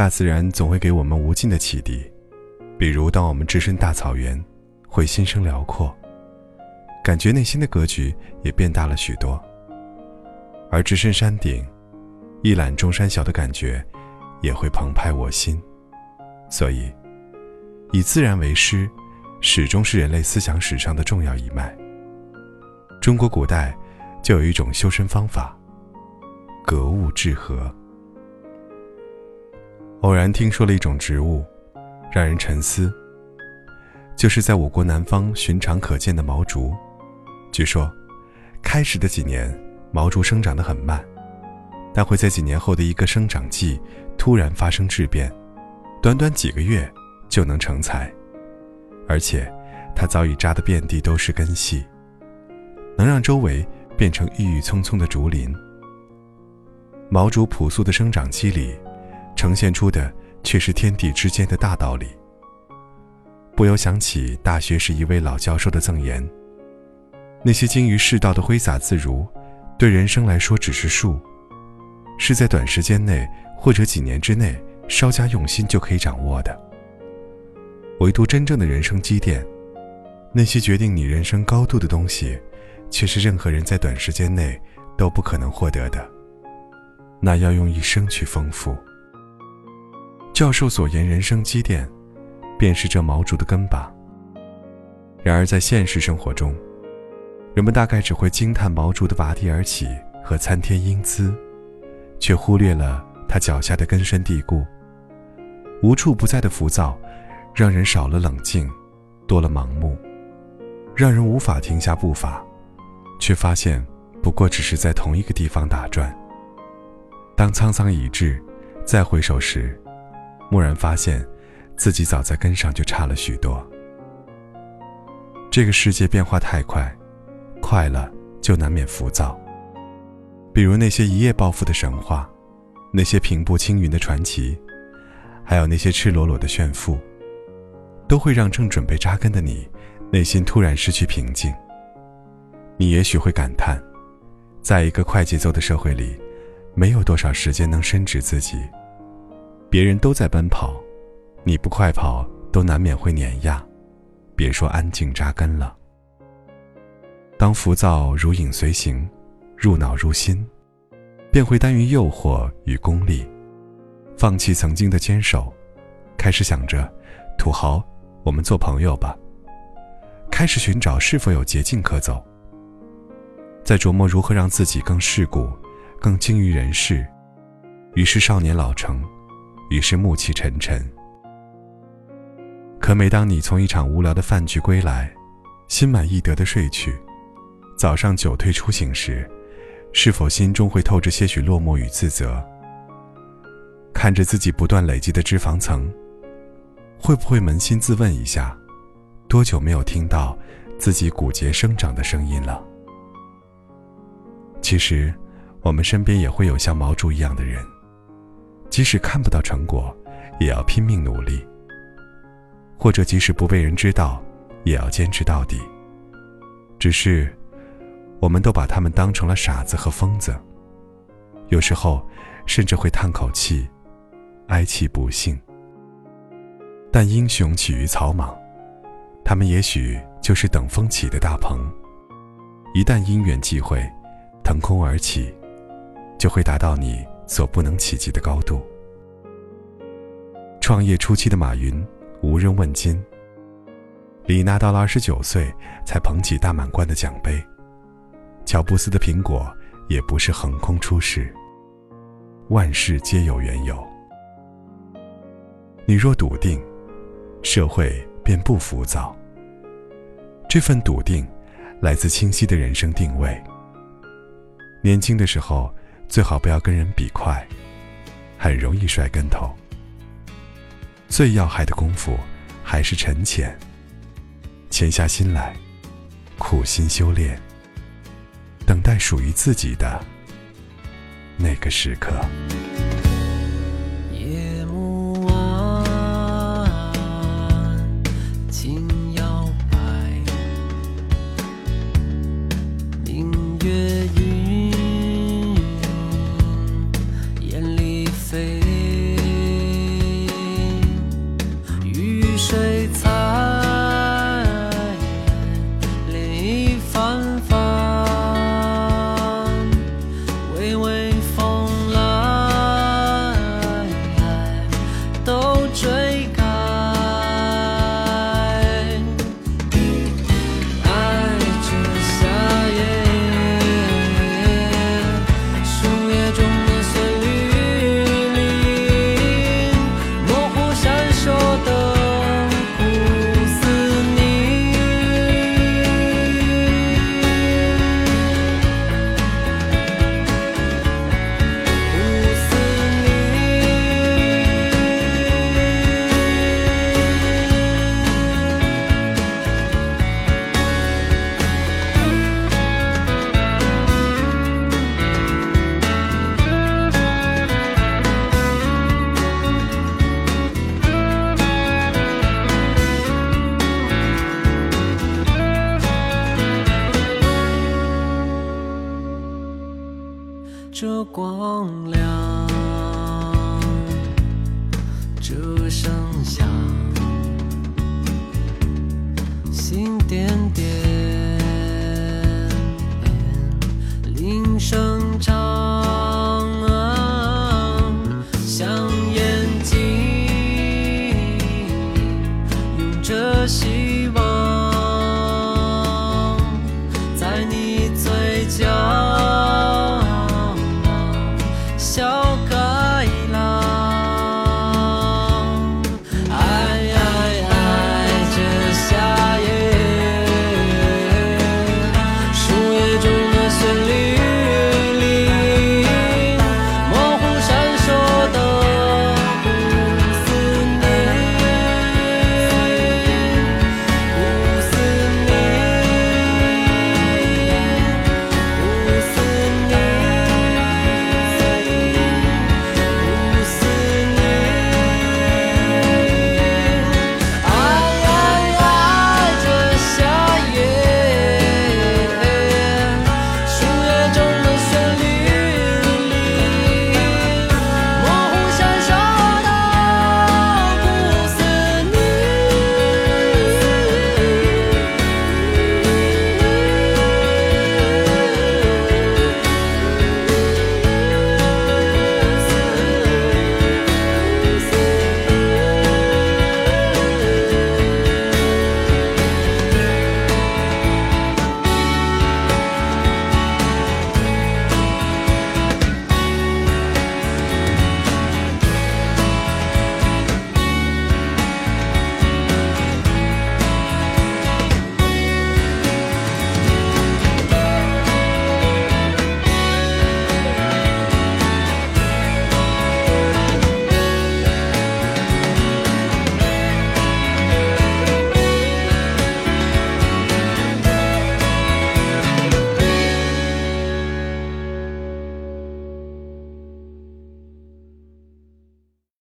大自然总会给我们无尽的启迪，比如当我们置身大草原，会心生辽阔，感觉内心的格局也变大了许多；而置身山顶，一览众山小的感觉，也会澎湃我心。所以，以自然为师，始终是人类思想史上的重要一脉。中国古代就有一种修身方法——格物致和。偶然听说了一种植物，让人沉思。就是在我国南方寻常可见的毛竹。据说，开始的几年毛竹生长得很慢，但会在几年后的一个生长季突然发生质变，短短几个月就能成材，而且它早已扎得遍地都是根系，能让周围变成郁郁葱葱的竹林。毛竹朴素的生长机理。呈现出的却是天地之间的大道理，不由想起大学时一位老教授的赠言：那些精于世道的挥洒自如，对人生来说只是术，是在短时间内或者几年之内稍加用心就可以掌握的。唯独真正的人生积淀，那些决定你人生高度的东西，却是任何人在短时间内都不可能获得的，那要用一生去丰富。教授所言，人生积淀，便是这毛竹的根吧。然而，在现实生活中，人们大概只会惊叹毛竹的拔地而起和参天英姿，却忽略了它脚下的根深蒂固。无处不在的浮躁，让人少了冷静，多了盲目，让人无法停下步伐，却发现不过只是在同一个地方打转。当沧桑已至，再回首时，蓦然发现，自己早在根上就差了许多。这个世界变化太快，快了就难免浮躁。比如那些一夜暴富的神话，那些平步青云的传奇，还有那些赤裸裸的炫富，都会让正准备扎根的你，内心突然失去平静。你也许会感叹，在一个快节奏的社会里，没有多少时间能深植自己。别人都在奔跑，你不快跑，都难免会碾压，别说安静扎根了。当浮躁如影随形，入脑入心，便会耽于诱惑与功利，放弃曾经的坚守，开始想着土豪，我们做朋友吧。开始寻找是否有捷径可走，在琢磨如何让自己更世故，更精于人事，于是少年老成。于是暮气沉沉。可每当你从一场无聊的饭局归来，心满意得的睡去，早上酒退出醒时，是否心中会透着些许落寞与自责？看着自己不断累积的脂肪层，会不会扪心自问一下，多久没有听到自己骨节生长的声音了？其实，我们身边也会有像毛竹一样的人。即使看不到成果，也要拼命努力；或者即使不被人知道，也要坚持到底。只是，我们都把他们当成了傻子和疯子，有时候甚至会叹口气，哀其不幸。但英雄起于草莽，他们也许就是等风起的大鹏，一旦因缘际会，腾空而起，就会达到你。所不能企及的高度。创业初期的马云无人问津，李娜到了二十九岁才捧起大满贯的奖杯，乔布斯的苹果也不是横空出世。万事皆有缘由。你若笃定，社会便不浮躁。这份笃定，来自清晰的人生定位。年轻的时候。最好不要跟人比快，很容易摔跟头。最要害的功夫还是沉潜，潜下心来，苦心修炼，等待属于自己的那个时刻。着光亮，